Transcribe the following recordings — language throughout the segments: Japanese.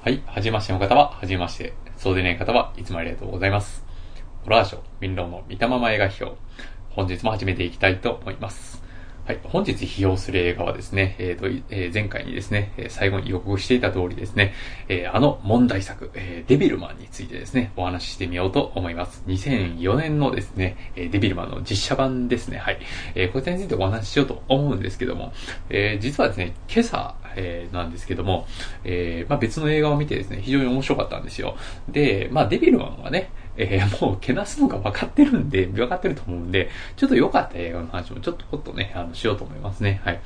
はい。はじめましての方は、はじめまして。そうでない方はいつもありがとうございます。ホラーショー、民論の見たまま映画表。本日も始めていきたいと思います。はい。本日批評する映画はですね、えーと、えー前回にですね、最後に予告していた通りですね、えーあの問題作、えーデビルマンについてですね、お話ししてみようと思います。2004年のですね、デビルマンの実写版ですね。はい。えーこちらについてお話ししようと思うんですけども、えー実はですね、今朝、えーなんですけども、えーまあ、別の映画を見てですね、非常に面白かったんですよ。で、まあ、デビルマンはね、えーもうけなすのが分かってるんで、分かってると思うんで、ちょっと良かった映画の話もちょっとほっとね、あの、しようと思いますね。はい。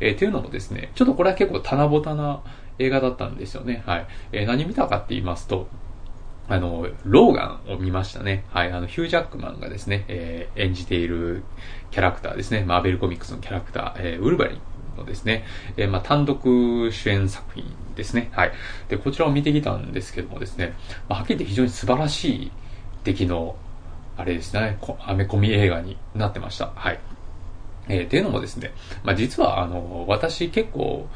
えー、っていうのもですね、ちょっとこれは結構棚ぼたな映画だったんですよね。はい。えー何見たかって言いますと、あの、ローガンを見ましたね。はい。あの、ヒュージャックマンがですね、えー演じているキャラクターですね。マーベルコミックスのキャラクター、えーウルヴァリンのですね、えーまあ、単独主演作品ですね。はい。で、こちらを見てきたんですけどもですね、まあ、はっきり言って非常に素晴らしい敵の、あれですね、こアメコミ映画になってました。はい。えー、っていうのもですね、まあ、実は、あの、私結構、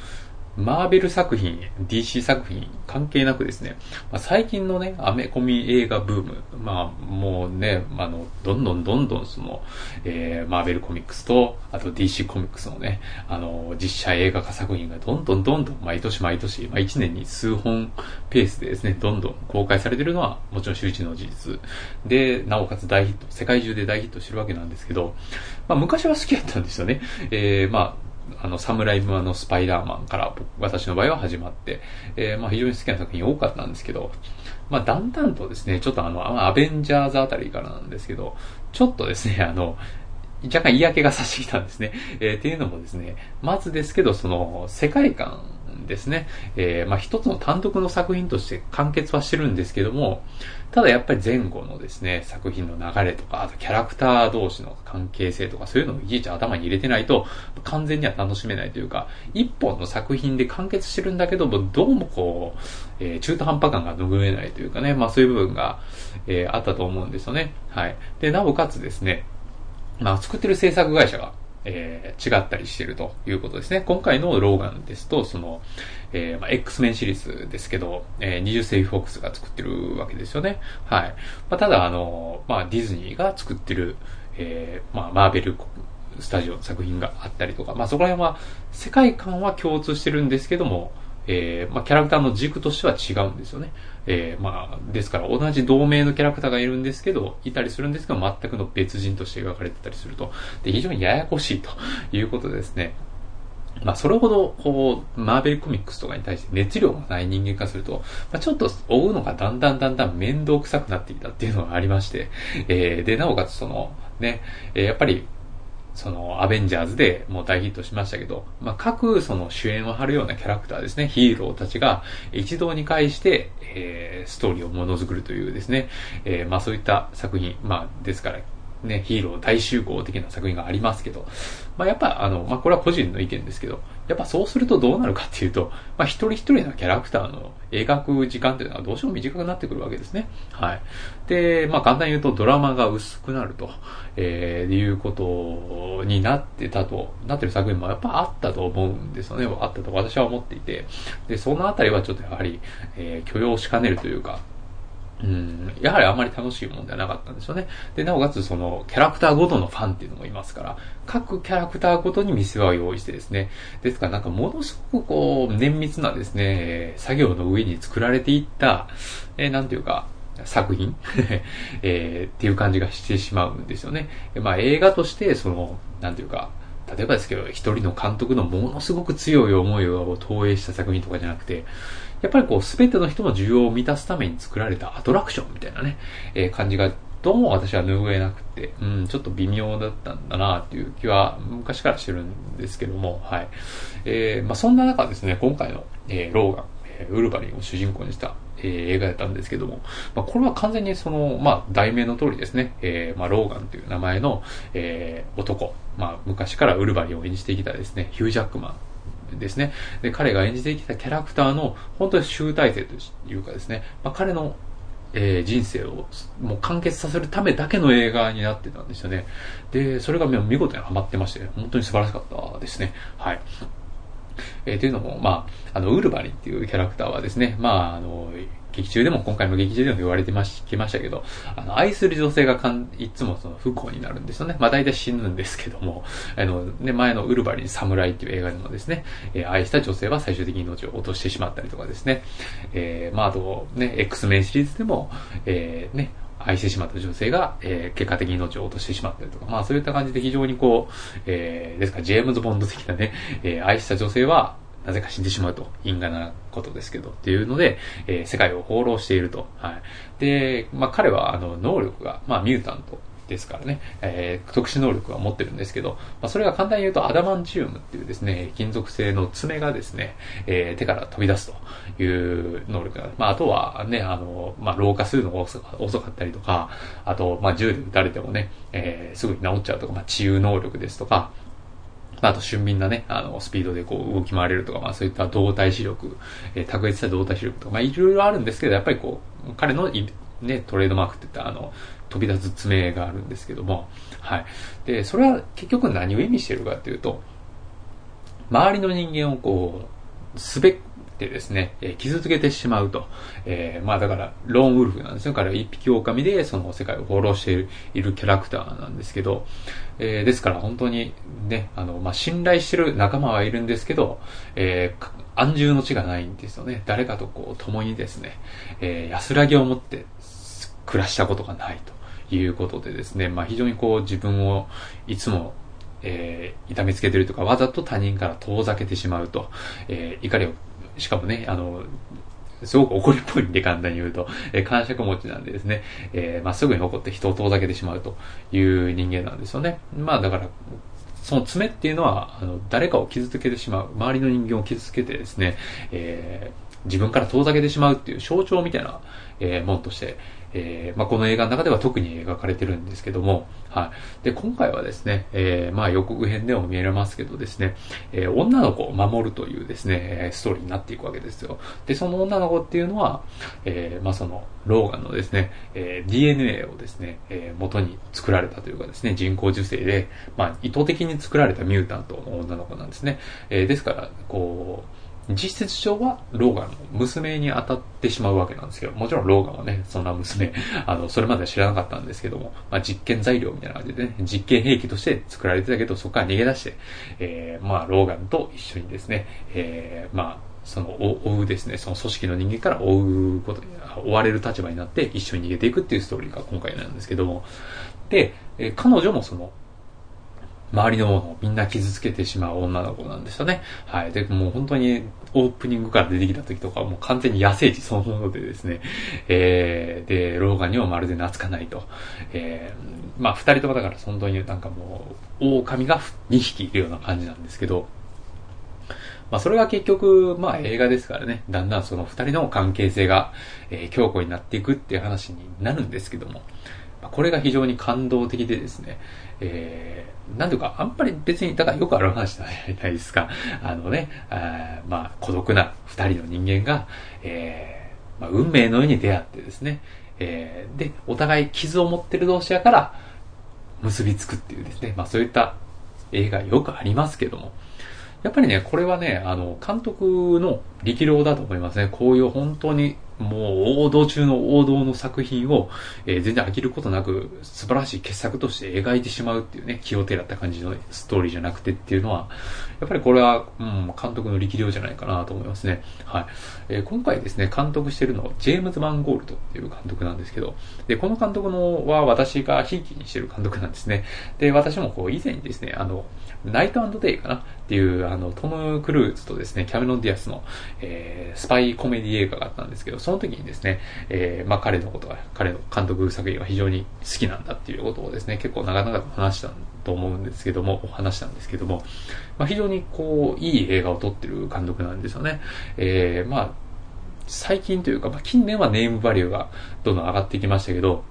マーベル作品、DC 作品関係なくですね、まあ、最近のね、アメコミ映画ブーム、まあ、もうね、あの、どんどんどんどんその、えー、マーベルコミックスと、あと DC コミックスのね、あの、実写映画化作品がどんどんどんどん毎年毎年、まあ、1年に数本ペースでですね、どんどん公開されてるのはもちろん周知の事実。で、なおかつ大ヒット、世界中で大ヒットしてるわけなんですけど、まあ、昔は好きだったんですよね。えー、まあ、あの、サムライムマのスパイダーマンから私の場合は始まって、えーまあ非常に好きな作品多かったんですけど、まあだんだんとですね、ちょっとあの、アベンジャーズあたりからなんですけど、ちょっとですね、あの、若干嫌気がさしてきたんですね。えーっていうのもですね、まずですけど、その、世界観ですね。えーまあ一つの単独の作品として完結はしてるんですけども、ただやっぱり前後のですね、作品の流れとか、あとキャラクター同士の関係性とか、そういうのをいちいち頭に入れてないと、完全には楽しめないというか、一本の作品で完結してるんだけども、どうもこう、えー中途半端感が拭えないというかね、まあそういう部分が、えーあったと思うんですよね。はい。で、なおかつですね、まあ、作ってる制作会社が、えー違ったりしてるということですね。今回のローガンですと、その、えーまあ、X メンシリーズですけど、えー、20世紀フォックスが作ってるわけですよね。はい。まあ、ただ、あの、まあ、ディズニーが作ってる、えーまあ、マーベルスタジオの作品があったりとか、まあ、そこら辺は、世界観は共通してるんですけども、えーまあ、キャラクターの軸としては違うんですよね。えーまあ、ですから同じ同名のキャラクターがいるんですけど、いたりするんですけど、全くの別人として描かれてたりすると。で、非常にややこしいということでですね。まあ、それほど、こう、マーベルコミックスとかに対して熱量がない人間化すると、まあ、ちょっと追うのがだんだんだんだん面倒くさくなってきたっていうのがありまして、えーで、なおかつその、ね、えーやっぱり、その、アベンジャーズでもう大ヒットしましたけど、まあ、各その主演を張るようなキャラクターですね、ヒーローたちが一堂に会して、えーストーリーをものづくるというですね、えーまあそういった作品、まあですから、ね、ヒーロー大集合的な作品がありますけど、まあやっぱあの、まあこれは個人の意見ですけど、やっぱそうするとどうなるかっていうと、まあ一人一人のキャラクターの描く時間っていうのはどうしても短くなってくるわけですね。はい。で、まあ簡単に言うとドラマが薄くなると、えー、いうことになってたと、なってる作品もやっぱあったと思うんですよね。あったと私は思っていて。で、そのあたりはちょっとやはり、えー許容しかねるというか、うん、やはりあまり楽しいものではなかったんですよね。で、なおかつその、キャラクターごとのファンっていうのもいますから、各キャラクターごとに見せ場を用意してですね、ですからなんかものすごくこう、綿密なですね、作業の上に作られていった、えーなんていうか、作品、えーっていう感じがしてしまうんですよね。まあ映画として、その、なんていうか、例えばですけど、一人の監督のものすごく強い思いを投影した作品とかじゃなくて、やっぱりこう、すべての人の需要を満たすために作られたアトラクションみたいなね、えー感じが、どうも私は拭えなくて、うん、ちょっと微妙だったんだなっていう気は昔からしてるんですけども、はい。えーまあそんな中ですね、今回の、えーローガン、えーウルヴァリンを主人公にした、えー映画だったんですけども、まあ、これは完全にその、まあ、題名の通りですね、えーまあ、ローガンという名前の、えー男、まあ、昔からウルヴァリンを演じてきたですね、ヒュージャックマンですね。で、彼が演じてきたキャラクターの、本当に集大成というかですね、まあ、彼の、えー人生をもう完結させるためだけの映画になってたんですよね。で、それが見事にハマってまして、本当に素晴らしかったですね。はい。えー、というのも、まあ、あの、ウルバリンっていうキャラクターはですね、まあ、あの、劇中でも、今回の劇中でも言われてまし、きましたけど、あの、愛する女性がかん、いつもその不幸になるんですよね。まあ大体死ぬんですけども、あの、ね、前のウルバリン侍っていう映画でもですね、えー、愛した女性は最終的に命を落としてしまったりとかですね、えー、まああと、ね、X メンシリーズでも、えー、ね、愛してしまった女性が、えー、結果的に命を落としてしまったりとか、まあそういった感じで非常にこう、えー、ですからジェームズ・ボンド的なね、えー、愛した女性は、なぜか死んでしまうと、因果なことですけど、っていうので、えー、世界を放浪していると。はい。で、まあ彼は、あの、能力が、まあミュータントですからね、えー、特殊能力は持ってるんですけど、まあ、それが簡単に言うとアダマンチウムっていうですね、金属製の爪がですね、えー、手から飛び出すという能力が、まあ、あとはね、あの、まあ、老化するのが遅かったりとか、あと、まあ、銃で撃たれてもね、えー、すぐに治っちゃうとか、まあ、治癒能力ですとか、まあ、あと俊敏なね、あの、スピードでこう動き回れるとか、まあそういった動体視力、えー、卓越した動体視力とか、まあいろいろあるんですけど、やっぱりこう、彼のね、トレードマークって言ったあの、飛び出す爪があるんですけども、はい。で、それは結局何を意味してるかっていうと、周りの人間をこう、すべてですね、えー、傷つけてしまうと。えー、まあだから、ローンウルフなんですよ。彼は一匹狼でその世界を放浪しているキャラクターなんですけど、えー、ですから本当にね、あの、まあ信頼してる仲間はいるんですけど、えー、安住の地がないんですよね。誰かとこう共にですね、えー、安らぎを持って暮らしたことがないということでですね、まあ非常にこう自分をいつもえー、痛めつけてるとか、わざと他人から遠ざけてしまうと、えー、怒りをしかもね、あの、すごく怒りっぽいんで簡単に言うと、えー、感触持ちなんでですね、えー、まあ、すぐに怒って人を遠ざけてしまうという人間なんですよね。まあだから、その爪っていうのは、あの、誰かを傷つけてしまう、周りの人間を傷つけてですね、えー、自分から遠ざけてしまうっていう象徴みたいな、えー、もんとして、えー、まあ、この映画の中では特に描かれてるんですけども、はい。で、今回はですね、えー、まあ予告編でも見えますけどですね、えー、女の子を守るというですね、ストーリーになっていくわけですよ。で、その女の子っていうのは、えー、まあその、ローガンのですね、え、DNA をですね、え、元に作られたというかですね、人工授精で、まあ意図的に作られたミュータントの女の子なんですね。え、ですから、こう、実質上はローガンの娘に当たってしまうわけなんですけど、もちろんローガンはね、そんな娘、あの、それまでは知らなかったんですけども、まあ、実験材料みたいな感じでね、実験兵器として作られてたけど、そこから逃げ出して、えー、まあ、ローガンと一緒にですね、えー、まあ、その、追うですね、その組織の人間から追うこと、追われる立場になって一緒に逃げていくっていうストーリーが今回なんですけども、で、えー、彼女もその、周りのものをみんな傷つけてしまう女の子なんですよね。はい。で、もう本当にオープニングから出てきた時とかもう完全に野生児そのものでですね、えー、で、老眼にもまるで懐かないと。えー、まあ二人ともだから本当になんかもう、狼が2匹いるような感じなんですけど、まあそれが結局、まあ映画ですからね、だんだんその二人の関係性が、えー、強固になっていくっていう話になるんですけども、これが非常に感動的でですね、えー、なんとか、あんまり別に、だからよくある話じゃないですか。あのね、あまあ、孤独な二人の人間が、えー、まあ、運命のように出会ってですね、えー、で、お互い傷を持ってる同士やから、結びつくっていうですね、まあそういった映画よくありますけども、やっぱりね、これはね、あの、監督の力量だと思いますね。こういう本当にもう王道中の王道の作品を、えー、全然飽きることなく素晴らしい傑作として描いてしまうっていうね、気をてらった感じのストーリーじゃなくてっていうのは、やっぱりこれは、うん、監督の力量じゃないかなと思いますね。はい。えー、今回ですね、監督してるのはジェームズ・マンゴールドっていう監督なんですけど、で、この監督のは私がひいきにしてる監督なんですね。で、私もこう以前にですね、あの、ナイトデイかな？っていう、あの、トム・クルーズとですね、キャメロン・ディアスの、えー、スパイコメディ映画があったんですけど、その時にですね、えー、まあ彼のことが、彼の監督作品が非常に好きなんだっていうことをですね、結構長々と話したんと思うんですけども、お話したんですけども、まあ非常にこう、いい映画を撮ってる監督なんですよね。えー、まあ、最近というか、まあ近年はネームバリューがどんどん上がってきましたけど、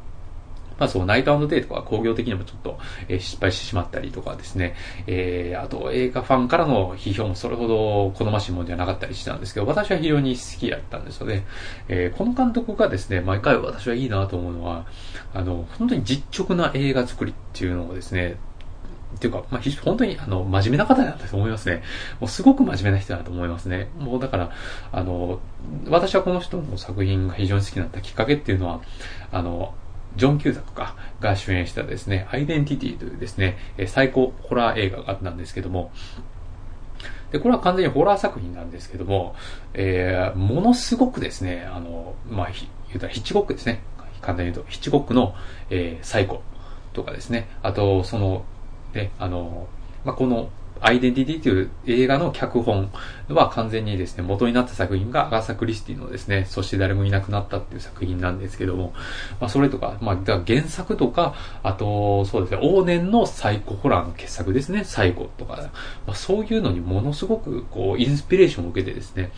まあそう、ナイトデイとか工業的にもちょっと、えー、失敗してしまったりとかですね、えー、あと映画ファンからの批評もそれほど好ましいものじゃなかったりしたんですけど、私は非常に好きだったんですよね。えー、この監督がですね、毎回私はいいなと思うのは、あの、本当に実直な映画作りっていうのをですね、っていうか、まあ、本当に、あの、真面目な方だと思いますね。もうすごく真面目な人だと思いますね。もうだから、あの、私はこの人の作品が非常に好きになったきっかけっていうのは、あの、ジョン・キューザとかが主演したですね、アイデンティティというですね、最高ホラー映画があったんですけども、で、これは完全にホラー作品なんですけども、えー、ものすごくですね、あの、まあ、言うたらヒッチコックですね。簡単に言うと、ヒッチコックの、えー、サイコとかですね。あと、その、ね、あの、まあ、この、アイデンティティという映画の脚本は完全にですね、元になった作品がアガサ・クリスティのですね、そして誰もいなくなったっていう作品なんですけども、まあそれとか、まあ原作とか、あと、そうですね、往年のサイコホラーの傑作ですね、サイコとか、まあそういうのにものすごくこう、インスピレーションを受けてですね、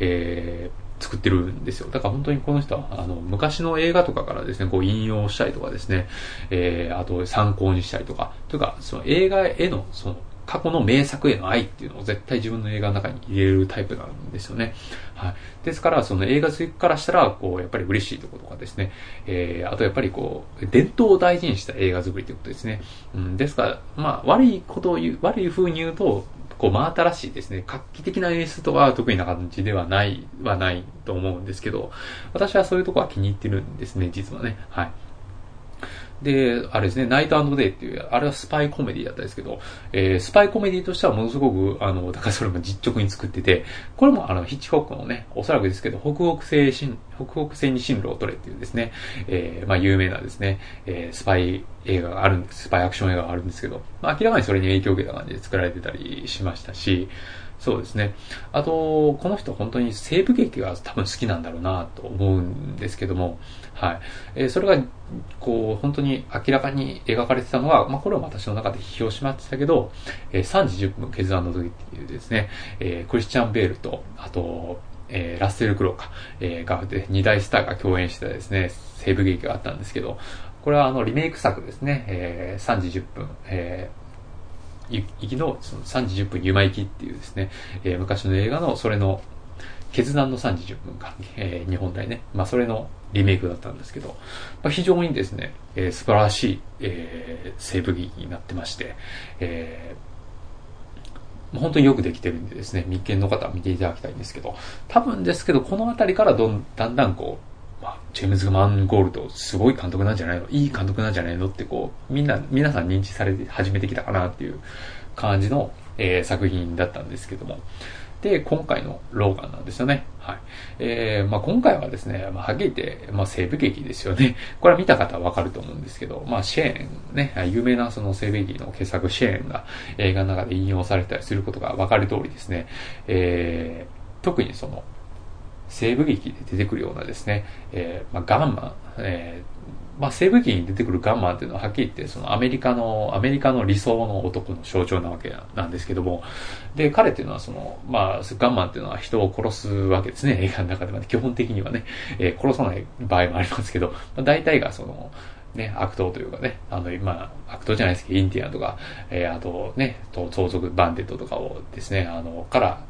えー、作ってるんですよ。だから本当にこの人は、あの、昔の映画とかからですね、こう引用したりとかですね、えー、あと参考にしたりとか、というか、その映画への、その、過去の名作への愛っていうのを絶対自分の映画の中に入れるタイプなんですよね。はい。ですから、その映画好きからしたら、こう、やっぱり嬉しいとことかですね。えー、あとやっぱりこう、伝統を大事にした映画作りということですね。うん、ですから、まあ、悪いことを言う、悪い風に言うと、こう、真新しいですね、画期的な演出とは得意な感じではない、はないと思うんですけど、私はそういうとこは気に入ってるんですね、実はね。はい。で、あれですね、ナイトデイっていう、あれはスパイコメディだったんですけど、えー、スパイコメディとしてはものすごく、あの、だからそれも実直に作ってて、これもあの、ヒッチコックのね、おそらくですけど、北北西新、北北西に進路を取れっていうですね、えー、まあ有名なですね、えー、スパイ映画があるんです、スパイアクション映画があるんですけど、まあ明らかにそれに影響を受けた感じで作られてたりしましたし、そうですね。あと、この人本当に西部劇が多分好きなんだろうなと思うんですけども、はい。えー、それが、こう、本当に明らかに描かれてたのは、まあ、これは私の中で批評しましたけど、えー、3時10分決断の時っていうですね、えー、クリスチャン・ベールと、あと、えー、ラッセル・クローか、えー、が、で、二大スターが共演したですね、西部劇があったんですけど、これはあの、リメイク作ですね、えー、3時10分、えー、行きのその3時10分ゆま行きっていうですね、えー、昔の映画のそれの決断の3時10分間、えー、日本大ね、まあそれのリメイクだったんですけど、まあ、非常にですね、えー、素晴らしい、えー、西部劇になってまして、えー、本当によくできてるんでですね、密見の方は見ていただきたいんですけど、多分ですけど、この辺りからどんだんだんこう、まあ、ジェームズ・マンゴールド、すごい監督なんじゃないのいい監督なんじゃないのってこう、みんな、皆さん認知されて始めてきたかなっていう感じの、えー、作品だったんですけども。で、今回のローガンなんですよね。はい。えー、まあ今回はですね、まあはっきり言って、まあ西部劇ですよね。これは見た方はわかると思うんですけど、まあシェーン、ね、有名なその西部劇の傑作シェーンが映画の中で引用されたりすることがわかる通りですね、えー、特にその、西部劇で出てくるようなですね、えー、まあ、ガンマン、えー、まあ、西部劇に出てくるガンマンっていうのははっきり言って、そのアメリカの、アメリカの理想の男の象徴なわけなんですけども、で、彼っていうのはその、まあ、ガンマンっていうのは人を殺すわけですね、映画の中では、ね、基本的にはね、えー、殺さない場合もありますけど、まあ、大体がその、ね、悪党というかね、あの、今、悪党じゃないですけど、インディアンとか、えー、あとね、盗賊バンデットとかをですね、あの、から、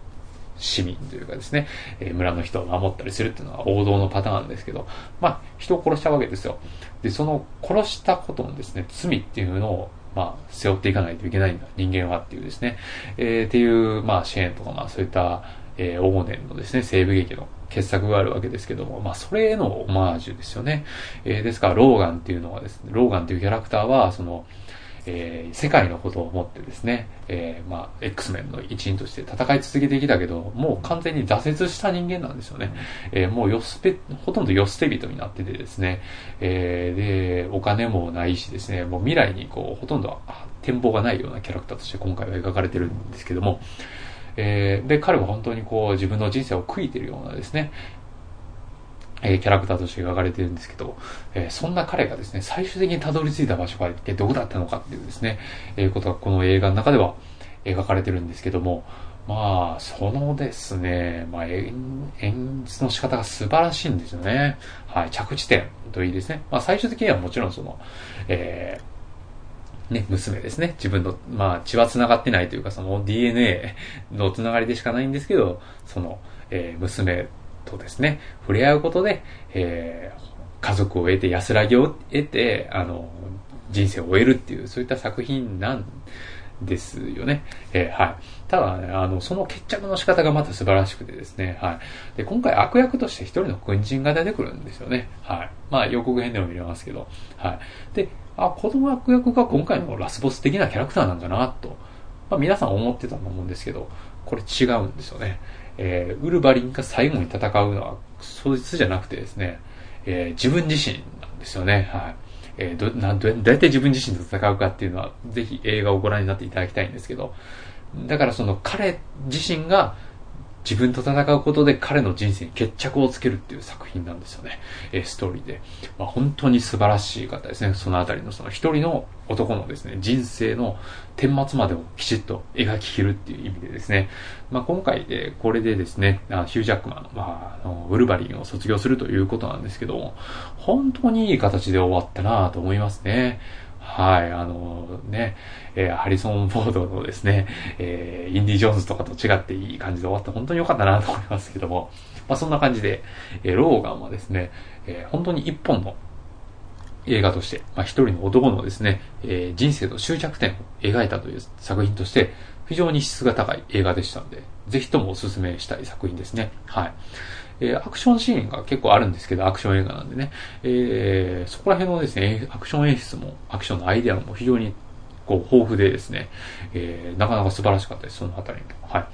市民というかですね、えー、村の人を守ったりするっていうのは王道のパターンですけど、まあ、人を殺したわけですよ。で、その殺したことのですね、罪っていうのを、まあ、背負っていかないといけないんだ、人間はっていうですね、えー、っていう、まあ、支援とか、まあ、そういった、えー、往年のですね、西部劇の傑作があるわけですけども、まあ、それへのオマージュですよね。えー、ですから、ローガンっていうのはですね、ローガンっていうキャラクターは、その、えー、世界のことを思ってですね、えー、まあ、X メンの一員として戦い続けてきたけど、もう完全に挫折した人間なんですよね。えー、もうよすぺ、ほとんどよ捨て人になっててですね、えー、で、お金もないしですね、もう未来にこう、ほとんど展望がないようなキャラクターとして今回は描かれてるんですけども、えー、で、彼は本当にこう、自分の人生を悔いてるようなですね、え、キャラクターとして描かれてるんですけど、え、そんな彼がですね、最終的にたどり着いた場所が一体どこだったのかっていうですね、えー、ことがこの映画の中では描かれてるんですけども、まあ、そのですね、まあ演、演出の仕方が素晴らしいんですよね。はい、着地点といいですね。まあ、最終的にはもちろんその、えー、ね、娘ですね。自分の、まあ、血は繋がってないというか、その DNA の繋がりでしかないんですけど、その、えー、娘とですね、触れ合うことで、えー、家族を得て安らぎを得て、あの、人生を終えるっていう、そういった作品なんですよね。えー、はい。ただね、あの、その決着の仕方がまた素晴らしくてですね、はい。で、今回悪役として一人の軍人が出てくるんですよね。はい。まあ予告編でも見れますけど、はい。で、あ、この悪役が今回のラスボス的なキャラクターなんだな、と、まあ皆さん思ってたと思うんですけど、これ違うんですよね。えー、ウルバリンが最後に戦うのは、そいつじゃなくてですね、えー、自分自身なんですよね。はい。えー、ど、なんど、だいたい自分自身と戦うかっていうのは、ぜひ映画をご覧になっていただきたいんですけど、だからその彼自身が自分と戦うことで彼の人生に決着をつけるっていう作品なんですよね。えー、ストーリーで。まあ、本当に素晴らしい方ですね。そのあたりのその一人の男のですね、人生の顛末までをきちっと描き切るっていう意味でですね。まあ、今回で、これでですね、あヒュージャックマン、まあ、あのウルヴァリンを卒業するということなんですけども、本当にいい形で終わったなと思いますね。はい、あのね、えー、ハリソン・フォードのですね、えー、インディ・ジョーンズとかと違っていい感じで終わって本当に良かったなと思いますけども、まあそんな感じで、えー、ローガンはですね、えー、本当に一本の映画として、まあ一人の男のですね、えー、人生の終着点を描いたという作品として、非常に質が高い映画でしたので、ぜひともお勧めしたい作品ですね。はい。えー、アクションシーンが結構あるんですけど、アクション映画なんでね、えー、そこら辺のですね、アクション演出も、アクションのアイデアも非常にこう豊富でですね、えー、なかなか素晴らしかったです、そのあたりも。はい。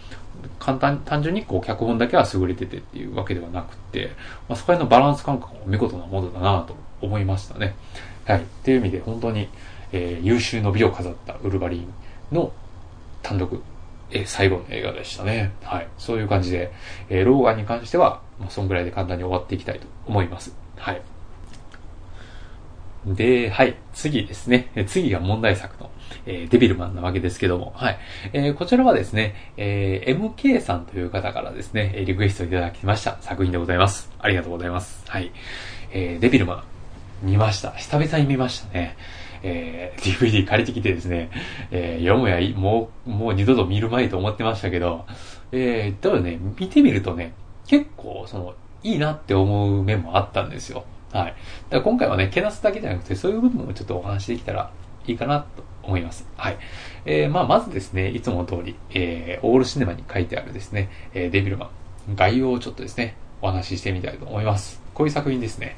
簡単、単純にこう脚本だけは優れててっていうわけではなくて、まあ、そこら辺のバランス感覚も見事なものだなと思いましたね。はい。っていう意味で本当に、えー、優秀の美を飾ったウルヴァリンの単独え最後の映画でしたね。はい。そういう感じで、えー、ローガンに関しては、まあ、そんぐらいで簡単に終わっていきたいと思います。はい。で、はい。次ですね。次が問題作の、えー、デビルマンなわけですけども、はい。えー、こちらはですね、えー、MK さんという方からですね、リクエストいただきました作品でございます。ありがとうございます。はい。えー、デビルマン、見ました。久々に見ましたね。えー、DVD 借りてきてですね、えー、読むやもう、もう二度と見るまいと思ってましたけど、えー、ただね、見てみるとね、結構、その、いいなって思う面もあったんですよ。はい。だから今回はね、けなすだけじゃなくて、そういう部分もちょっとお話しできたらいいかなと思います。はい。えー、まあ、まずですね、いつもの通り、えー、オールシネマに書いてあるですね、えー、デビルマン、概要をちょっとですね、お話ししてみたいと思います。こういう作品ですね。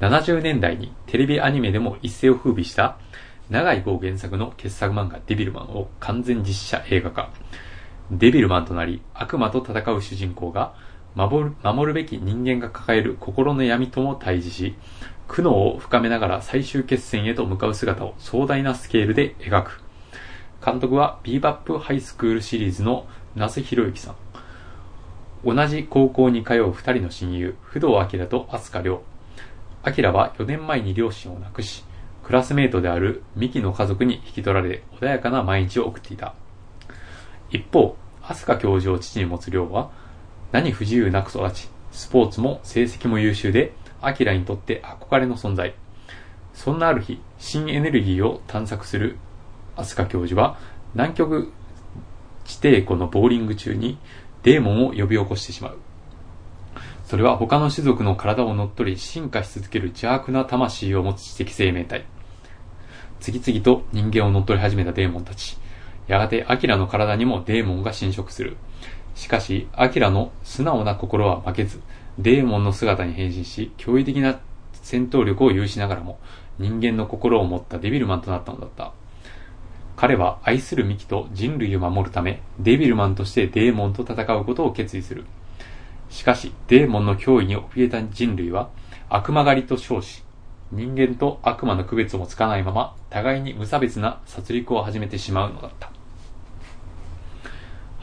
70年代にテレビアニメでも一世を風靡した長井豪原作の傑作漫画デビルマンを完全実写映画化。デビルマンとなり悪魔と戦う主人公が守る守るべき人間が抱える心の闇とも対峙し、苦悩を深めながら最終決戦へと向かう姿を壮大なスケールで描く。監督はビーバップハイスクールシリーズの那須博之さん。同じ高校に通う二人の親友、不動明と飛鳥亮。アキラは4年前に両親を亡くし、クラスメイトであるミキの家族に引き取られ、穏やかな毎日を送っていた。一方、アスカ教授を父に持つ亮は、何不自由なく育ち、スポーツも成績も優秀で、アキラにとって憧れの存在。そんなある日、新エネルギーを探索するアスカ教授は、南極地底湖のボーリング中にデーモンを呼び起こしてしまう。それは他の種族の体を乗っ取り進化し続ける邪悪な魂を持つ知的生命体。次々と人間を乗っ取り始めたデーモンたち。やがてアキラの体にもデーモンが侵食する。しかし、アキラの素直な心は負けず、デーモンの姿に変身し、驚異的な戦闘力を有しながらも、人間の心を持ったデビルマンとなったのだった。彼は愛するミキと人類を守るため、デビルマンとしてデーモンと戦うことを決意する。しかし、デーモンの脅威に怯えた人類は、悪魔狩りと称し、人間と悪魔の区別もつかないまま、互いに無差別な殺戮を始めてしまうのだった。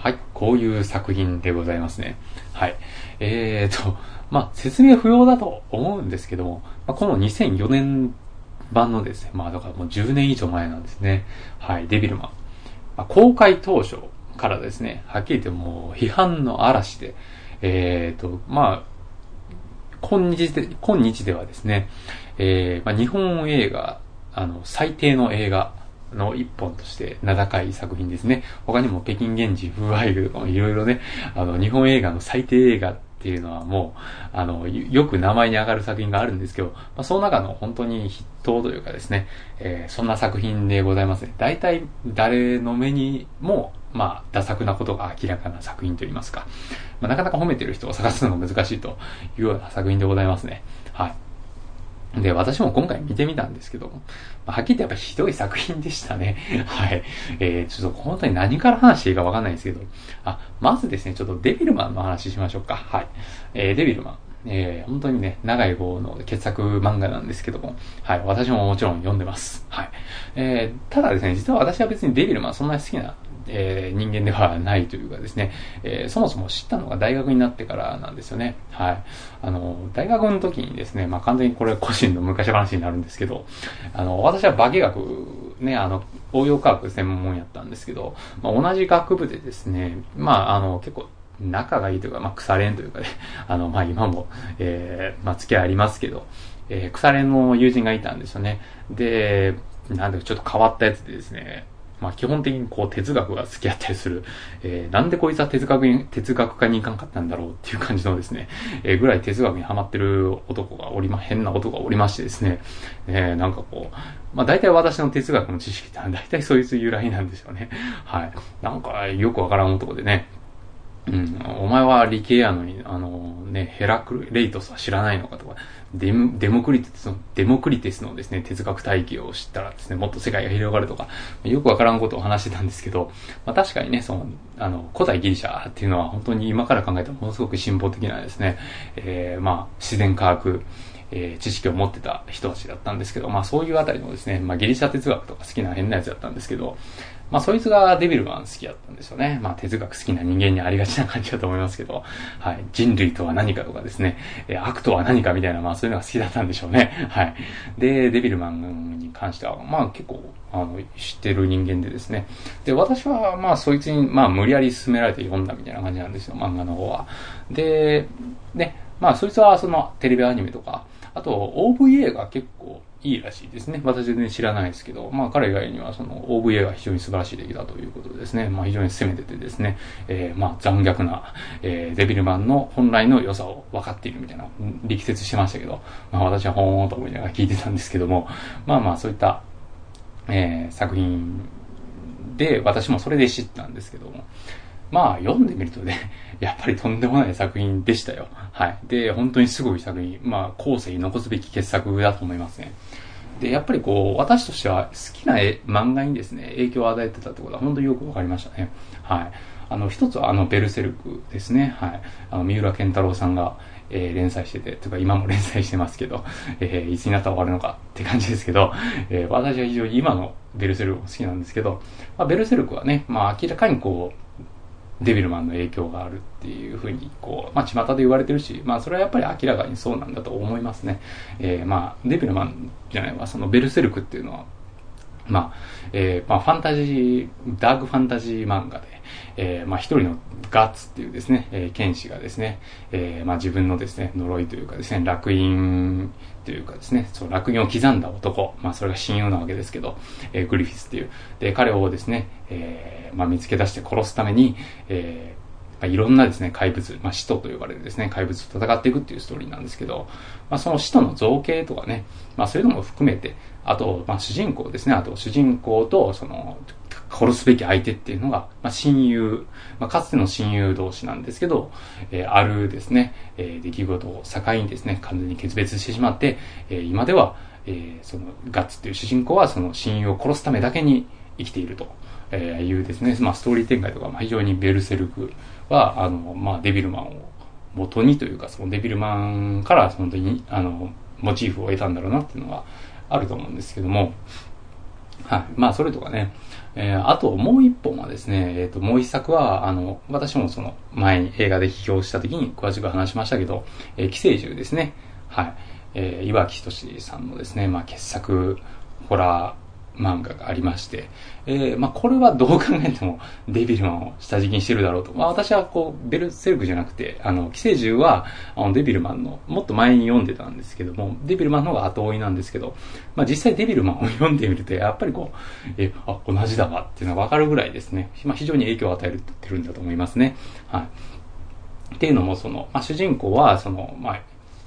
はい、こういう作品でございますね。はい。えーと、まあ、説明不要だと思うんですけども、まあ、この2004年版のですね、まあ、だからもう10年以上前なんですね。はい、デビルマン。まあ、公開当初からですね、はっきり言ってもう批判の嵐で、えっ、ー、と、まあ、今日で、今日ではですね、えー、まあ、日本映画、あの、最低の映画の一本として名高い作品ですね。他にも北京現地、風アイグとかもいろいろね、あの、日本映画の最低映画っていうのはもう、あの、よく名前に上がる作品があるんですけど、まあ、その中の本当に筆頭というかですね、えー、そんな作品でございますね。大体誰の目にも、まあ、ダ作なことが明らかな作品といいますか、まあ、なかなか褒めてる人を探すのが難しいというような作品でございますね。はい。で、私も今回見てみたんですけど、はっきり言ってやっぱひどい作品でしたね。はい。えー、ちょっと本当に何から話していいかわかんないんですけど、あ、まずですね、ちょっとデビルマンの話しましょうか。はい。えー、デビルマン。えー、本当にね、長い号の傑作漫画なんですけども、はい、私ももちろん読んでます。はい。えー、ただですね、実は私は別にデビルマンそんなに好きなえー、人間ではないというかですね、えー、そもそも知ったのが大学になってからなんですよね。はい。あの、大学の時にですね、まあ、完全にこれ個人の昔話になるんですけど、あの、私は化学、ね、あの、応用科学専門やったんですけど、まあ、同じ学部でですね、まあ、あの、結構、仲がいいというか、まあ、腐れんというかね、あの、まあ、今も、えー、まあ、付き合いありますけど、えー、腐れんの友人がいたんですよね。で、なんでちょっと変わったやつでですね、まあ基本的にこう哲学が好きやったりする、えー、なんでこいつは哲学に、哲学科に行かんかったんだろうっていう感じのですね、えー、ぐらい哲学にハマってる男がおりま、変な男がおりましてですね、えー、なんかこう、まあ大体私の哲学の知識ってのは大体そいつ由来なんですよね。はい。なんかよくわからん男でね、うん、お前は理系やのに、あのね、ヘラクレイトスは知らないのかとか、デム、デモクリテスの、デモクリテスのですね、哲学体系を知ったらですね、もっと世界が広がるとか、よくわからんことを話してたんですけど、まあ確かにね、その、あの、古代ギリシャっていうのは本当に今から考えたらものすごく進歩的なですね、えー、まあ自然科学、えー、知識を持ってた人たちだったんですけど、まあそういうあたりのですね、まあギリシャ哲学とか好きな変なやつだったんですけど、まあそいつがデビルマン好きだったんですよね。まあ哲学好きな人間にありがちな感じだと思いますけど、はい。人類とは何かとかですね、え悪とは何かみたいな、まあそういうのが好きだったんでしょうね。はい。で、デビルマンに関しては、まあ結構、あの、知ってる人間でですね。で、私はまあそいつに、まあ無理やり進められて読んだみたいな感じなんですよ、漫画の方は。で、ね、まあそいつはそのテレビアニメとか、あと OVA が結構いいらしいですね。私全然知らないですけど、まあ彼以外にはその OVA が非常に素晴らしい出来だということですね。まあ非常に攻めててですね、えー、まあ残虐な、えー、デビルマンの本来の良さを分かっているみたいな力説してましたけど、まあ私はほーんと思いながら聞いてたんですけども、まあまあそういった、えー、作品で私もそれで知ったんですけども、まあ読んでみるとね、やっぱりとんでもない作品でしたよ。はい。で、本当にすごい作品、まあ後世に残すべき傑作だと思いますね。で、やっぱりこう、私としては好きな漫画にですね、影響を与えてたってことは本当によくわかりましたね。はい。あの、一つはあの、ベルセルクですね。はい。あの、三浦健太郎さんが、えー、連載してて、というか今も連載してますけど、えー、いつになったら終わるのかって感じですけど、えー、私は非常に今のベルセルクも好きなんですけど、まあ、ベルセルクはね、まあ明らかにこう、デビルマンの影響があるっていうふうに、こう、まあ、巷で言われてるし、まあ、それはやっぱり明らかにそうなんだと思いますね。えー、まあ、デビルマンじゃないわ、そのベルセルクっていうのは、まあ、えー、まあ、ファンタジー、ダークファンタジー漫画で、えー、まあ、一人のガッツっていうですね、えー、剣士がですね、えー、まあ、自分のですね、呪いというかですね、楽印というかですね、そう、楽印を刻んだ男、まあ、それが親友なわけですけど、えー、グリフィスっていう。で、彼をですね、えー、まあ、見つけ出して殺すために、えー、まあ、いろんなですね、怪物、まあ、使徒と呼ばれるですね、怪物と戦っていくっていうストーリーなんですけど、まあ、その使徒の造形とかね、まあ、そういうのも含めて、あと、まあ、主人公ですね、あと、主人公と、その、殺すべき相手っていうのが、まあ、親友、まあ、かつての親友同士なんですけど、えー、あるですね、えー、出来事を境にですね、完全に決別してしまって、えー、今では、えー、その、ガッツっていう主人公はその親友を殺すためだけに生きていると。えいうですね、まあ、ストーリー展開とか、まあ、非常にベルセルクは、あの、まあ、デビルマンを元にというか、そのデビルマンから本当に、あの、モチーフを得たんだろうなっていうのがあると思うんですけども、はい。まあ、それとかね、えー、あともう一本はですね、えっ、ー、と、もう一作は、あの、私もその前に映画で批評した時に詳しく話しましたけど、えー、寄生獣ですね。はい。えー、岩木仁さんのですね、まあ、傑作ホラー、漫画がありまして、えー、まあ、これはどう考えてもデビルマンを下敷きにしてるだろうと。まあ、私はこう、ベルセルクじゃなくて、あの、寄生獣は、あの、デビルマンの、もっと前に読んでたんですけども、デビルマンの方が後追いなんですけど、まあ、実際デビルマンを読んでみると、やっぱりこう、え、あ、同じだわっていうのがわかるぐらいですね。まあ、非常に影響を与えてるんだと思いますね。はい。っていうのも、その、まあ、主人公は、その、まあ、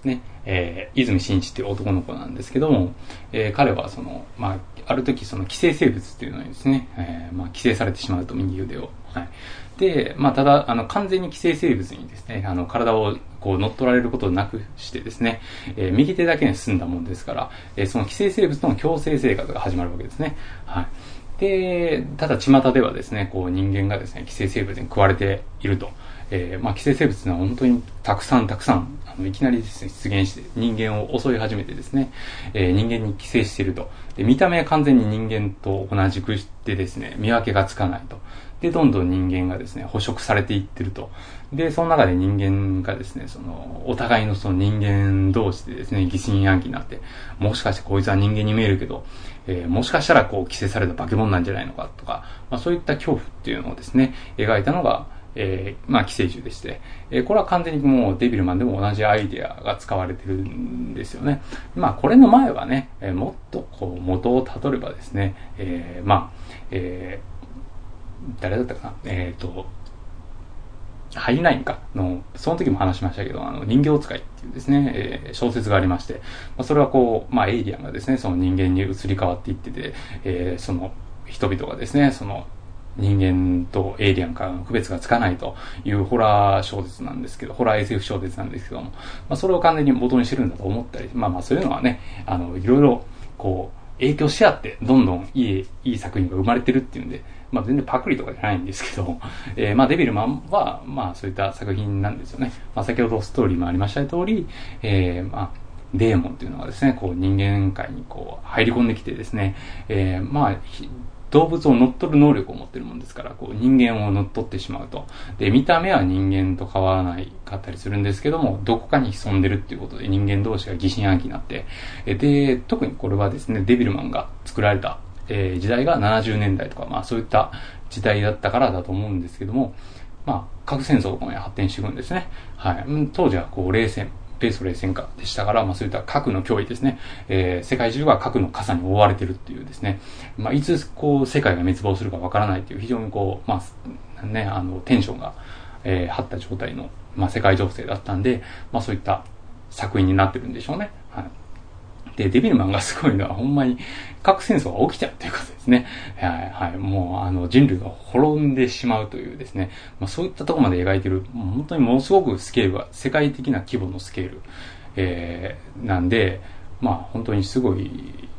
ね、えー、泉真一っていう男の子なんですけども、えー、彼はその、まあ、ある時その寄生生物っていうのにですね、えー、まあ、寄生されてしまうと右腕を。はい。で、まあ、ただ、あの、完全に寄生生物にですね、あの、体をこう乗っ取られることなくしてですね、えー、右手だけに進んだもんですから、えー、その寄生生物との共生生活が始まるわけですね。はい。で、ただ巷ではですね、こう人間がですね、寄生生物に食われていると。えー、まあ、寄生生物は本当にたくさんたくさん、あのいきなりですね、出現して人間を襲い始めてですね、えー、人間に寄生していると。で、見た目は完全に人間と同じくしてですね、見分けがつかないと。で、どんどん人間がですね、捕食されていってると。で、その中で人間がですね、その、お互いのその人間同士でですね、疑心暗鬼になって、もしかしてこいつは人間に見えるけど、えー、もしかしたらこう、規制された化け物なんじゃないのかとか、まあそういった恐怖っていうのをですね、描いたのが、えー、まあ、寄生獣でして、えー、これは完全にもうデビルマンでも同じアイデアが使われてるんですよね。まあ、これの前はね、えー、もっとこう元をたどればですね、えー、まあ、えー、誰だったかな、えっ、ー、と、ハイラインかの、その時も話しましたけど、あの、人形使いっていうですね、えー、小説がありまして、まあ、それはこう、まあ、エイリアンがですね、その人間に移り変わっていってて、えー、その、人々がですね、その、人間とエイリアンからの区別がつかないというホラー小説なんですけど、ホラー SF 小説なんですけども、まあ、それを完全に元にしてるんだと思ったり、まあまあそういうのはね、あの、いろいろ、こう、影響し合って、どんどんいい、いい作品が生まれてるっていうんで、まあ全然パクリとかじゃないんですけど、えー、まあデビルマンは、まあそういった作品なんですよね。まあ先ほどストーリーもありました通り、えー、まあ、デーモンっていうのがですね、こう人間界にこう入り込んできてですね、えー、まあ、動物を乗っ取る能力を持ってるもんですから、こう人間を乗っ取ってしまうと。で、見た目は人間と変わらないかったりするんですけども、どこかに潜んでるっていうことで人間同士が疑心暗鬼になって、で、特にこれはですね、デビルマンが作られた、えー、時代が70年代とか、まあそういった時代だったからだと思うんですけども、まあ、核戦争とかに発展していくんですね。はい。当時はこう、冷戦、米ソ冷戦下でしたから、まあそういった核の脅威ですね、えー、世界中が核の傘に覆われてるっていうですね、まあいつこう世界が滅亡するかわからないっていう非常にこう、まあね、あの、テンションが、えー、張った状態の、まあ世界情勢だったんで、まあそういった作品になってるんでしょうね。で、デビルマンがすごいのは、ほんまに核戦争が起きちゃうということですね。はい、はい。もう、あの、人類が滅んでしまうというですね、まあそういったとこまで描いてる、本当にものすごくスケールが、世界的な規模のスケール、えー、なんで、まあ本当にすごい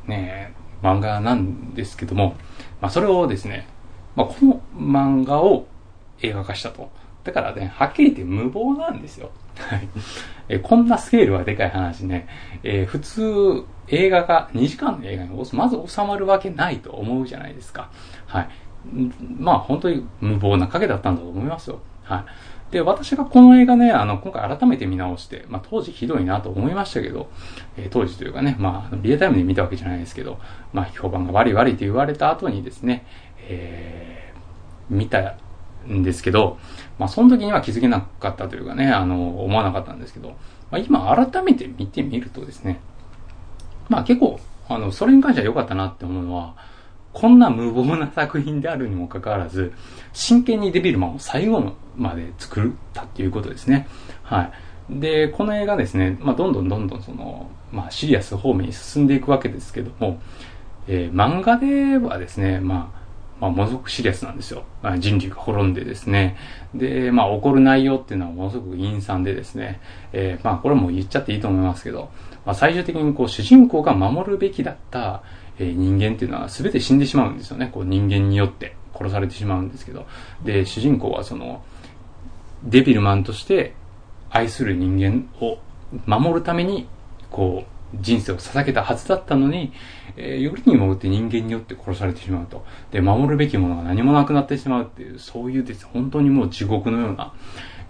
ね、漫画なんですけども、まあそれをですね、まあこの漫画を映画化したと。だからね、はっきり言って無謀なんですよ。はい。えこんなスケールはでかい話ね、えー、普通映画が、2時間の映画にまず収まるわけないと思うじゃないですか。はい。まあ本当に無謀な影だったんだと思いますよ。はい。で、私がこの映画ね、あの、今回改めて見直して、まあ当時ひどいなと思いましたけど、えー、当時というかね、まあリアタイムで見たわけじゃないですけど、まあ評判が悪い悪いと言われた後にですね、えー、見たんですけど、まあ、その時には気づけなかったというかね、あの、思わなかったんですけど、まあ、今改めて見てみるとですね、まあ結構、あの、それに関しては良かったなって思うのは、こんな無謀な作品であるにもかかわらず、真剣にデビルマンを最後まで作ったっていうことですね。はい。で、この映画ですね、まあ、どんどんどんどんその、まあ、シリアス方面に進んでいくわけですけども、えー、漫画ではですね、まあ、まあ、ものすごくシリアスなんですよ。人類が滅んでですね。で、まあ、起こる内容っていうのはものすごく陰惨でですね。えー、まあ、これも言っちゃっていいと思いますけど、まあ、最終的にこう、主人公が守るべきだった、えー、人間っていうのは全て死んでしまうんですよね。こう、人間によって殺されてしまうんですけど。で、主人公はその、デビルマンとして愛する人間を守るために、こう、人生を捧げたはずだったのに、えー、よりにもよって人間によって殺されてしまうと。で、守るべきものが何もなくなってしまうっていう、そういうです、本当にもう地獄のような、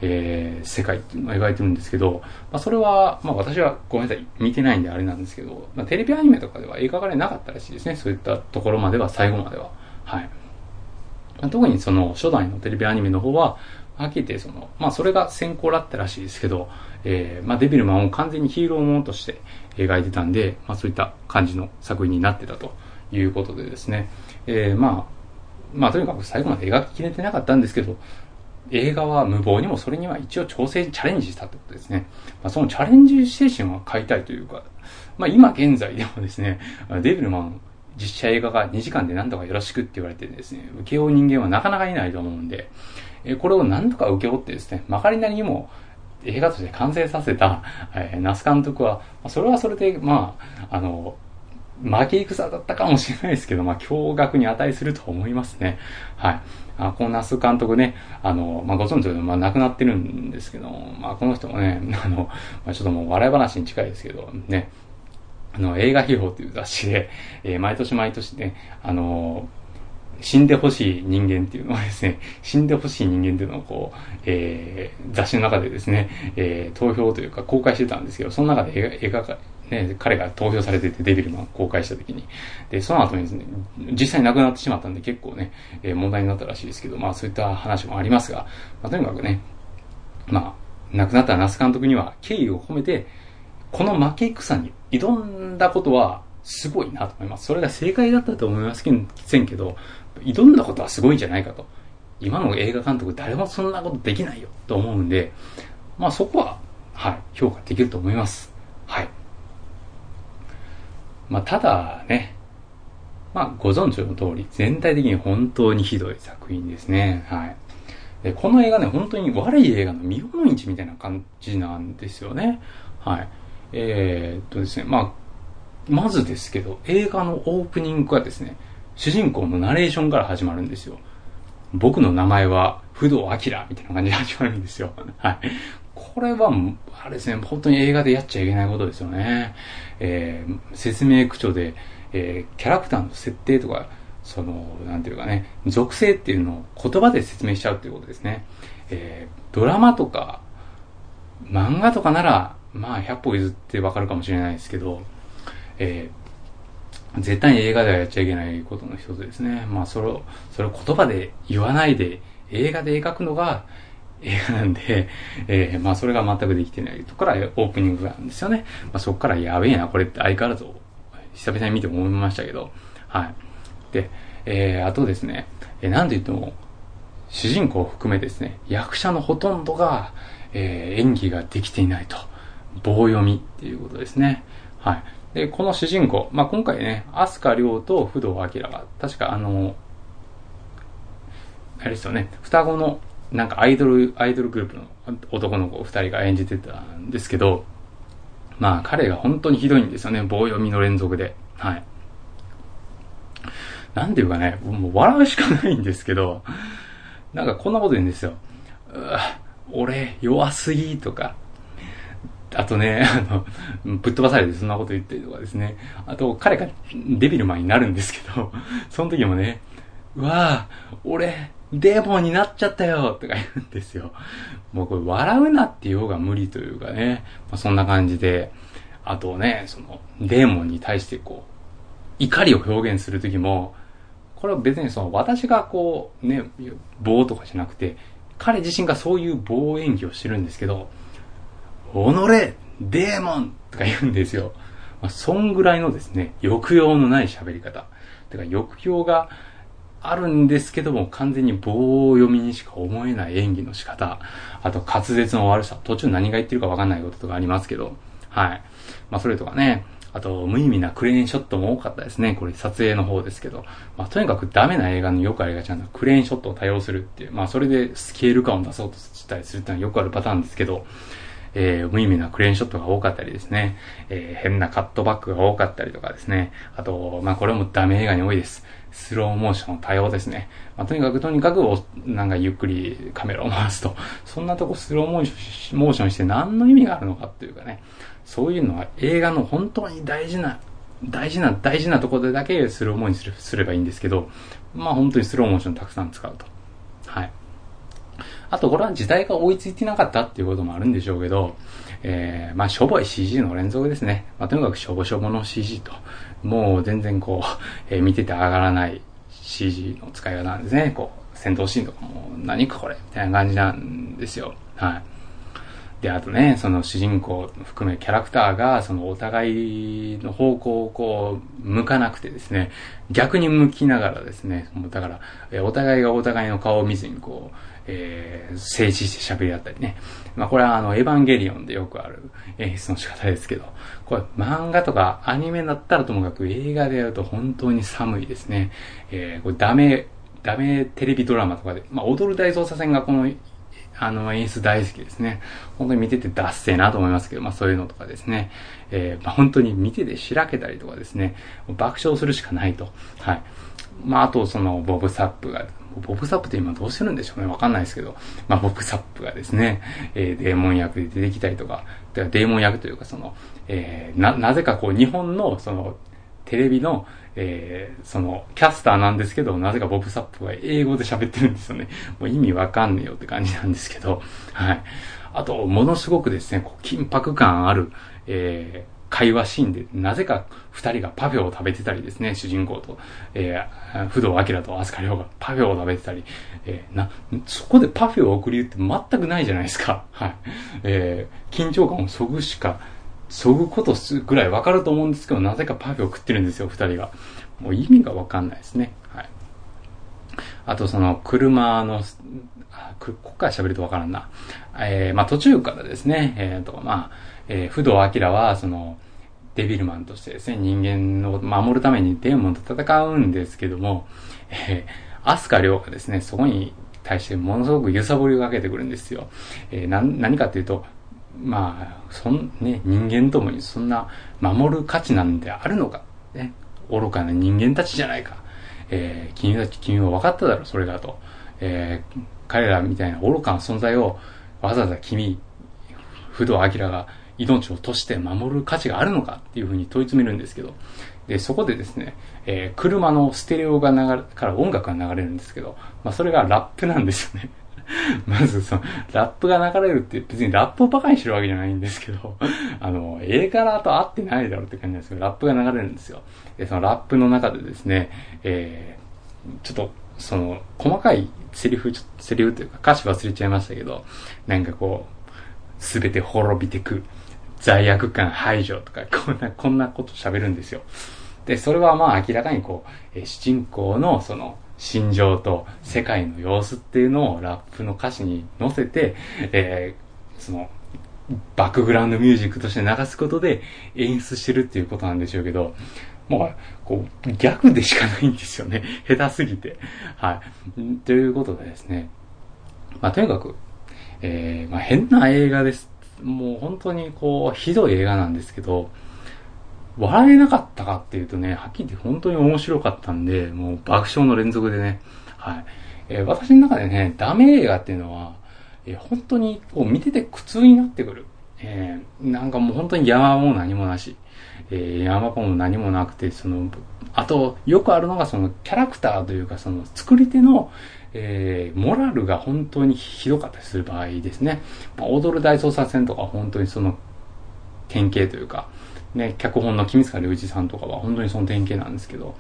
えー、世界っていうのを描いてるんですけど、まあ、それは、まあ私はごめんなさい、見てないんであれなんですけど、まあ、テレビアニメとかでは描かれなかったらしいですね。そういったところまでは、最後までは。はい。特にその初代のテレビアニメの方は、はっきり言ってその、まあそれが先行だったらしいですけど、えー、まあデビルマンを完全にヒーローものとして描いてたんで、まあそういった感じの作品になってたということでですね、えー、まあ、まあとにかく最後まで描ききれてなかったんですけど、映画は無謀にもそれには一応調整チャレンジしたってことですね。まあ、そのチャレンジ精神は買いたいというか、まあ今現在でもですね、デビルマン実写映画が2時間で何とかよろしくって言われてですね、受け負う人間はなかなかいないと思うんで、えこれを何とか受け負ってですね、まかりなりにも映画として完成させた、えー、ナス監督は、それはそれで、まあ、あの、負け戦だったかもしれないですけど、まあ、驚愕に値すると思いますね。はい。あこの那須監督ね、あの、まあ、ご存知のまあ、亡くなってるんですけど、まあ、この人もね、あの、まあ、ちょっともう笑い話に近いですけど、ね、あの、映画秘宝という雑誌で、えー、毎年毎年ね、あの、死んでほしい人間っていうのはですね、死んでほしい人間っていうのをこう、えー、雑誌の中でですね、えー、投票というか公開してたんですけど、その中で映画、映画ね、彼が投票されてて、デビルマン公開した時に。で、その後にですね、実際亡くなってしまったんで結構ね、えー、問題になったらしいですけど、まあそういった話もありますが、まあとにかくね、まあ、亡くなった那須監督には敬意を込めて、この負け戦に挑んだことはすごいなと思います。それが正解だったと思いますせんけど、挑んだことはすごいんじゃないかと。今の映画監督誰もそんなことできないよと思うんで、まあそこは、はい、評価できると思います。はい。まあただね、まあご存知の通り、全体的に本当にひどい作品ですね。はい。で、この映画ね、本当に悪い映画の見本市みたいな感じなんですよね。はい。えー、っとですね、まあ、まずですけど、映画のオープニングはですね、主人公のナレーションから始まるんですよ。僕の名前は、不動明みたいな感じで始まるんですよ。はい。これは、あれですね、本当に映画でやっちゃいけないことですよね。えー、説明口調で、えー、キャラクターの設定とか、その、なんていうかね、属性っていうのを言葉で説明しちゃうっていうことですね。えー、ドラマとか、漫画とかなら、まあ、100歩譲ってわかるかもしれないですけど、え絶対に映画ではやっちゃいけないことの一つですね。まあ、それを、それを言葉で言わないで、映画で描くのが映画なんで、えー、まあ、それが全くできてないとこからオープニングなんですよね。まあ、そこからやべえな、これって相変わらず、久々に見て思いましたけど、はい。で、えー、あとですね、えー、なんと言っても、主人公を含めですね、役者のほとんどが、えー、演技ができていないと。棒読みっていうことですね。はい。で、この主人公、まあ、今回ね、飛鳥亮と不動明が、確かあの、あれですよね、双子の、なんかアイドル、アイドルグループの男の子二人が演じてたんですけど、まあ彼が本当にひどいんですよね、棒読みの連続で。はい。なんていうかね、もう笑うしかないんですけど、なんかこんなこと言うんですよ。俺弱すぎとか、あとね、あの、ぶっ飛ばされてそんなこと言ったりとかですね。あと、彼がデビルマンになるんですけど、その時もね、うわぁ、俺、デーモンになっちゃったよとか言うんですよ。もうこれ笑うなっていう方が無理というかね、まあ、そんな感じで、あとね、その、デーモンに対してこう、怒りを表現する時も、これは別にその、私がこう、ね、棒とかじゃなくて、彼自身がそういう棒演技をしてるんですけど、己デーモンとか言うんですよ。まあ、そんぐらいのですね、抑揚のない喋り方。てか、抑揚があるんですけども、完全に棒読みにしか思えない演技の仕方。あと、滑舌の悪さ。途中何が言ってるかわかんないこととかありますけど。はい。まあ、それとかね。あと、無意味なクレーンショットも多かったですね。これ撮影の方ですけど。まあ、とにかくダメな映画のよくありがちなのはクレーンショットを多用するっていう。まあ、それでスケール感を出そうとしたりするっていうのはよくあるパターンですけど、えー、無意味なクレーンショットが多かったりですね、えー、変なカットバックが多かったりとかですね、あと、まあこれもダメ映画に多いです。スローモーション多様ですね。まあ、とにかくとにかくおなんかゆっくりカメラを回すと、そんなとこスローモーションして何の意味があるのかっていうかね、そういうのは映画の本当に大事な、大事な、大事なところでだけスローモーションすればいいんですけど、まあ本当にスローモーションたくさん使うと。はい。あとこれは時代が追いついてなかったっていうこともあるんでしょうけど、えー、まあしょぼい CG の連続ですね。まあとにかくしょぼしょぼの CG と、もう全然こう、えー、見てて上がらない CG の使い方なんですね。こう、戦闘シーンとかも何かこれみたいな感じなんですよ。はい。で、あとね、その主人公含めキャラクターが、そのお互いの方向をこう、向かなくてですね、逆に向きながらですね、もうだから、お互いがお互いの顔を見ずにこう、えー、静止して喋り合ったりね。まあこれはあの、エヴァンゲリオンでよくある演出の仕方ですけど、これ漫画とかアニメだったらともかく映画でやると本当に寒いですね。えー、これダメ、ダメテレビドラマとかで、まあ踊る大捜査線がこのあの演出大好きですね。本当に見ててダッセーなと思いますけど、まあそういうのとかですね。えー、まあ本当に見ててしらけたりとかですね、爆笑するしかないと。はい。まああとそのボブサップが、ボブサップって今どうしてるんでしょうねわかんないですけど、まあボブサップがですね、えー、デーモン役で出てきたりとか、デーモン役というかその、えー、な、なぜかこう日本のそのテレビの、えー、その、キャスターなんですけど、なぜかボブサップが英語で喋ってるんですよね。もう意味わかんねえよって感じなんですけど、はい。あと、ものすごくですね、こう緊迫感ある、えー、会話シーンで、なぜか二人がパフェを食べてたりですね、主人公と、えー、不動明と飛鳥涼がパフェを食べてたり、えー、な、そこでパフェを送りって全くないじゃないですか。はい。えー、緊張感をそぐしかそぐことすぐらいわかると思うんですけど、なぜかパフェを食ってるんですよ、二人が。もう意味がわかんないですね。はい。あとその、車の、ここから喋るとわからんな。えー、まあ途中からですね、えー、と、まあ、えー、不動明は、その、デビルマンとしてですね、人間を守るためにデーモンと戦うんですけども、えー、アスカ亮がですね、そこに対してものすごく揺さぶりをかけてくるんですよ。えー、な、何かっていうと、まあ、そん、ね、人間ともにそんな守る価値なんてあるのか、ね、愚かな人間たちじゃないか。えー、君たち、君は分かっただろ、それだと。えー、彼らみたいな愚かな存在をわざわざ君、不動明が命を賭して守る価値があるのかっていうふうに問い詰めるんですけど、で、そこでですね、えー、車のステレオが流れ、から音楽が流れるんですけど、まあそれがラップなんですよね。まずその、ラップが流れるって別にラップをバカにしてるわけじゃないんですけど、あの、映画と合ってないだろうって感じなんですけど、ラップが流れるんですよ。で、そのラップの中でですね、えー、ちょっと、その、細かいセリフ、ちょセリフというか歌詞忘れちゃいましたけど、なんかこう、すべて滅びてく、罪悪感排除とか、こんな、こんなこと喋るんですよ。で、それはまあ明らかにこう、え主人公のその、心情と世界の様子っていうのをラップの歌詞に乗せて、えー、その、バックグラウンドミュージックとして流すことで演出してるっていうことなんでしょうけど、もう、こう、逆でしかないんですよね。下手すぎて。はい。ということでですね。まあ、とにかく、えー、まあ、変な映画です。もう本当にこう、ひどい映画なんですけど、笑えなかったかっていうとね、はっきり言って本当に面白かったんで、もう爆笑の連続でね、はい。えー、私の中でね、ダメ映画っていうのは、えー、本当にこう見てて苦痛になってくる。えー、なんかもう本当に山も何もなし。えー、山も何もなくて、その、あと、よくあるのがそのキャラクターというか、その作り手の、えー、モラルが本当にひどかったりする場合ですね。まあ、踊る大捜査線とか本当にその典型というか、ね、脚本の君塚良一さんとかは本当にその典型なんですけど、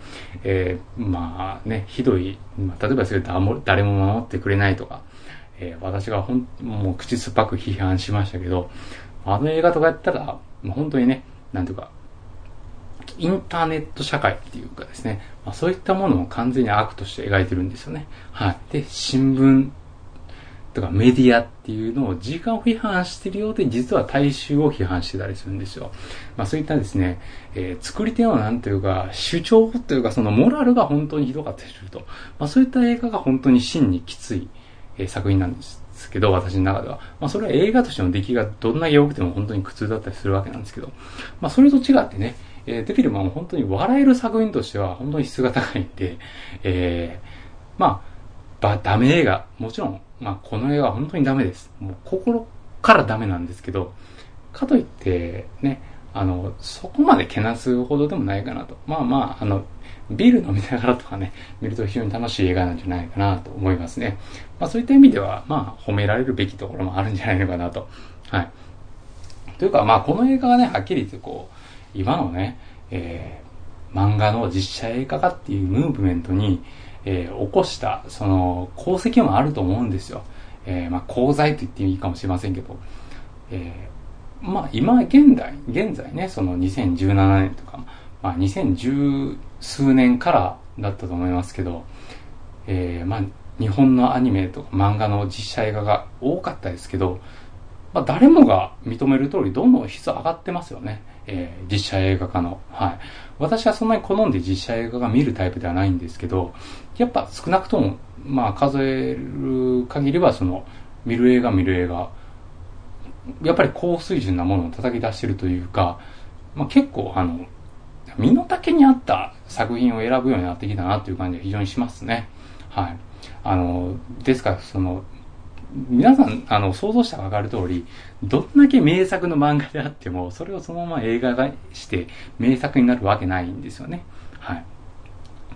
えー、まあね、ひどい、まあ、例えばそれ誰も守ってくれないとか、えー、私がほん、もう口酸っぱく批判しましたけど、あの映画とかやったら、もう本当にね、なんていうか、インターネット社会っていうかですね、まあ、そういったものを完全に悪として描いてるんですよね。はい。で、新聞とかメディアっていうのを時間を批判してるようで、実は大衆を批判してたりするんですよ。まあそういったですね、えー、作り手のなんというか、主張というか、そのモラルが本当にひどかったりすると。まあそういった映画が本当に真にきつい、えー、作品なんですけど、私の中では。まあそれは映画としての出来がどんなに良くても本当に苦痛だったりするわけなんですけど、まあそれと違ってね、えー、デビルマンは本当に笑える作品としては本当に質が高いんで、えー、まあ、ば、ダメ映画、もちろんまあ、この映画は本当にダメです。もう心からダメなんですけど、かといって、ね、あの、そこまでけなすほどでもないかなと。まあまあ、あの、ビール飲みながらとかね、見ると非常に楽しい映画なんじゃないかなと思いますね。まあそういった意味では、まあ褒められるべきところもあるんじゃないのかなと。はい。というか、まあこの映画はね、はっきり言ってこう、今のね、えー、漫画の実写映画化っていうムーブメントに、えー、起こした、その、功績もあると思うんですよ。えー、まあ、功罪と言っていいかもしれませんけど、えー、まあ、今、現代、現在ね、その2017年とか、まあ、2010数年からだったと思いますけど、えー、まあ、日本のアニメとか漫画の実写映画が多かったですけど、まあ、誰もが認める通りどんどん質上がってますよね。えー、実写映画化の。はい。私はそんなに好んで実写映画が見るタイプではないんですけど、やっぱ少なくとも、まあ数える限りはその、見る映画見る映画、やっぱり高水準なものを叩き出してるというか、まあ結構あの、身の丈に合った作品を選ぶようになってきたなという感じが非常にしますね。はい。あの、ですから、その、皆さん、あの、想像したらわかる通り、どんだけ名作の漫画であっても、それをそのまま映画化して名作になるわけないんですよね。はい。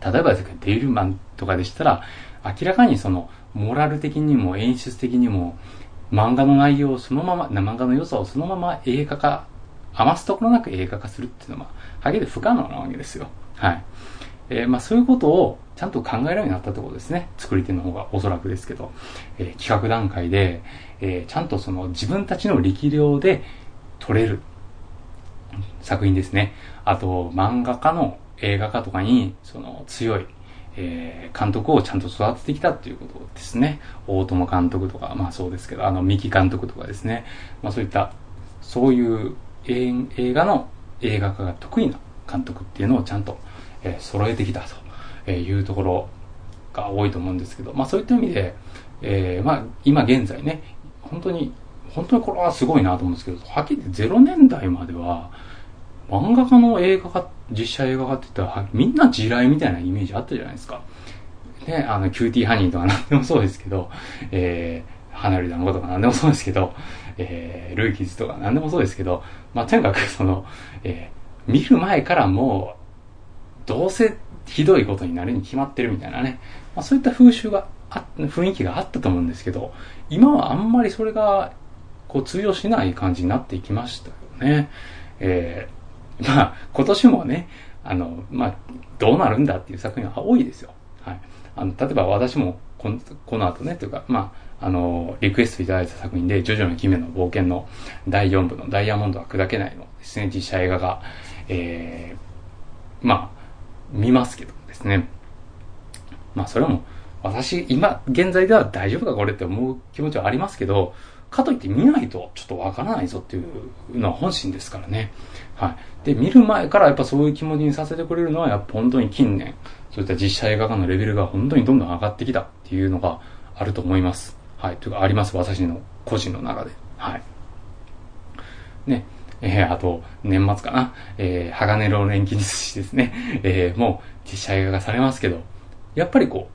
例えばですけど、デイルマンとかでしたら、明らかにその、モラル的にも演出的にも、漫画の内容をそのまま、漫画の良さをそのまま映画化、余すところなく映画化するっていうのは、はっきり不可能なわけですよ。はい。えー、まあそういうことをちゃんと考えるようになったってことですね。作り手の方がおそらくですけど。えー、企画段階で、えー、ちゃんとその自分たちの力量で撮れる作品ですね。あと、漫画家の映画化とかに、その強い、えー、監督をちゃんと育ててきたっていうことですね。大友監督とか、まあそうですけど、あの、三木監督とかですね。まあそういった、そういう映画の映画化が得意な監督っていうのをちゃんと、え、揃えてきたというところが多いと思うんですけど、まあそういった意味で、えー、まあ今現在ね、本当に、本当にこれはすごいなと思うんですけど、はっきり言って0年代までは、漫画家の映画化、実写映画化って言ったら、みんな地雷みたいなイメージあったじゃないですか。ね、あの、キューティーハニーとか何でもそうですけど、えー、離れたのとか何でもそうですけど、えー、ルーキーズとか何でもそうですけど、まあ、とにかくその、えー、見る前からもう、どうせひどいことになるに決まってるみたいなね、まあ、そういった風習があ、雰囲気があったと思うんですけど、今はあんまりそれが、こう通用しない感じになっていきましたよね。えー、まあ、今年もね、あの、まあ、どうなるんだっていう作品は多いですよ。はい。あの、例えば私もこの、この後ね、というか、まあ、あの、リクエストいただいた作品で、ジョジョの奇妙の冒険の第4部のダイヤモンドは砕けないのですね、実写映画が、えー、まあ、見ますけどですね。まあ、それはもう、私、今、現在では大丈夫かこれって思う気持ちはありますけど、かといって見ないとちょっとわからないぞっていうのは本心ですからね。はい。で、見る前からやっぱそういう気持ちにさせてくれるのは、やっぱ本当に近年、そういった実写映画化のレベルが本当にどんどん上がってきたっていうのがあると思います。はい。というか、あります。私の個人の中で。はい。ね。えー、あと、年末かな？えー、鋼の錬金術師ですね。えー、もう実写映画化されますけど、やっぱりこ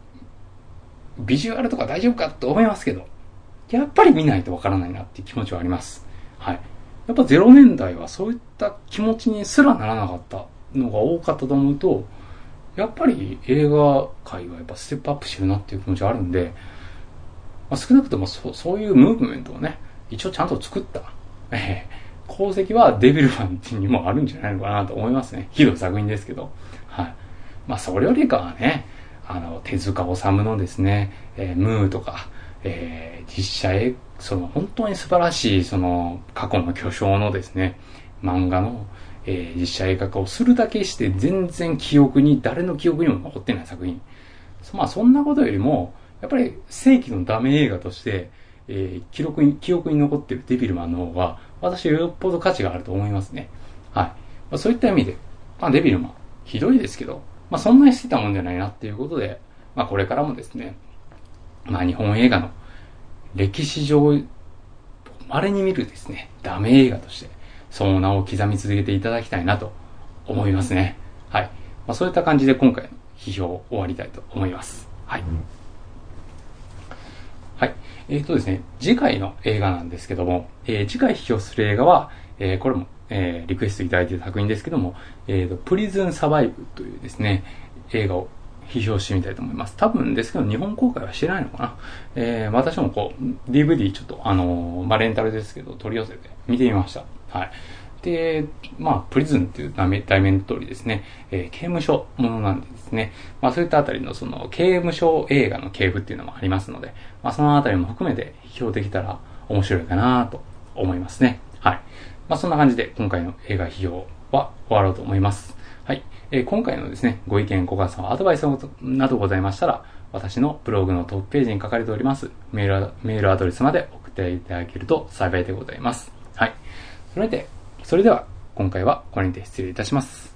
う、ビジュアルとか大丈夫かと思いますけど、やっぱり見ないとわからないなっていう気持ちはあります。はい。やっぱ0年代はそういった気持ちにすらならなかったのが多かったと思うと、やっぱり映画界はやっぱステップアップしてるなっていう気持ちがあるんで、まあ、少なくともそそういうムーブメントをね、一応ちゃんと作った、え、功績はデビルマンにもあるんじゃないのかなと思いますね。ひどい作品ですけど。はい。まあそれよりかはね、あの、手塚治虫のですね、えー、ムーとか、えー、実写へ、その本当に素晴らしい、その過去の巨匠のですね、漫画の、えー、実写映画化をするだけして全然記憶に、誰の記憶にも残ってない作品。まあそんなことよりも、やっぱり世紀のダメ映画として、えー、記録に、記憶に残ってるデビルマンの方が、私はよっぽど価値があると思いますね。はい。まあ、そういった意味で、まあデビルマン、ひどいですけど、まあそんなにしてたもんじゃないなっていうことで、まあこれからもですね、まあ日本映画の歴史上、稀に見るですね、ダメ映画として、その名を刻み続けていただきたいなと思いますね。はい。まあ、そういった感じで今回の批評を終わりたいと思います。はい。はい。えっ、ー、とですね、次回の映画なんですけども、えー、次回批評する映画は、えー、これも、え、リクエストいただいている作品ですけども、えっ、ー、と、プリズンサバイブというですね、映画を批評してみたいと思います。多分ですけど、日本公開はしてないのかな。えー、私もこう、DVD ちょっと、あの、まあ、レンタルですけど、取り寄せて見てみました。はい。で、まあ、プリズンっていう題名の通りですね、えー、刑務所ものなんでですね、まあ、そういったあたりのその、刑務所映画の系譜っていうのもありますので、まあ、そのあたりも含めて批評できたら面白いかなと思いますね。はい。まあ、そんな感じで今回の映画批評は終わろうと思います。はい。えー今回のですね、ご意見、ご感想、アドバイスなどございましたら、私のブログのトップページに書かれております、メール、メールアドレスまで送っていただけると幸いでございます。はい。それで、それでは、今回はこれにて失礼いたします。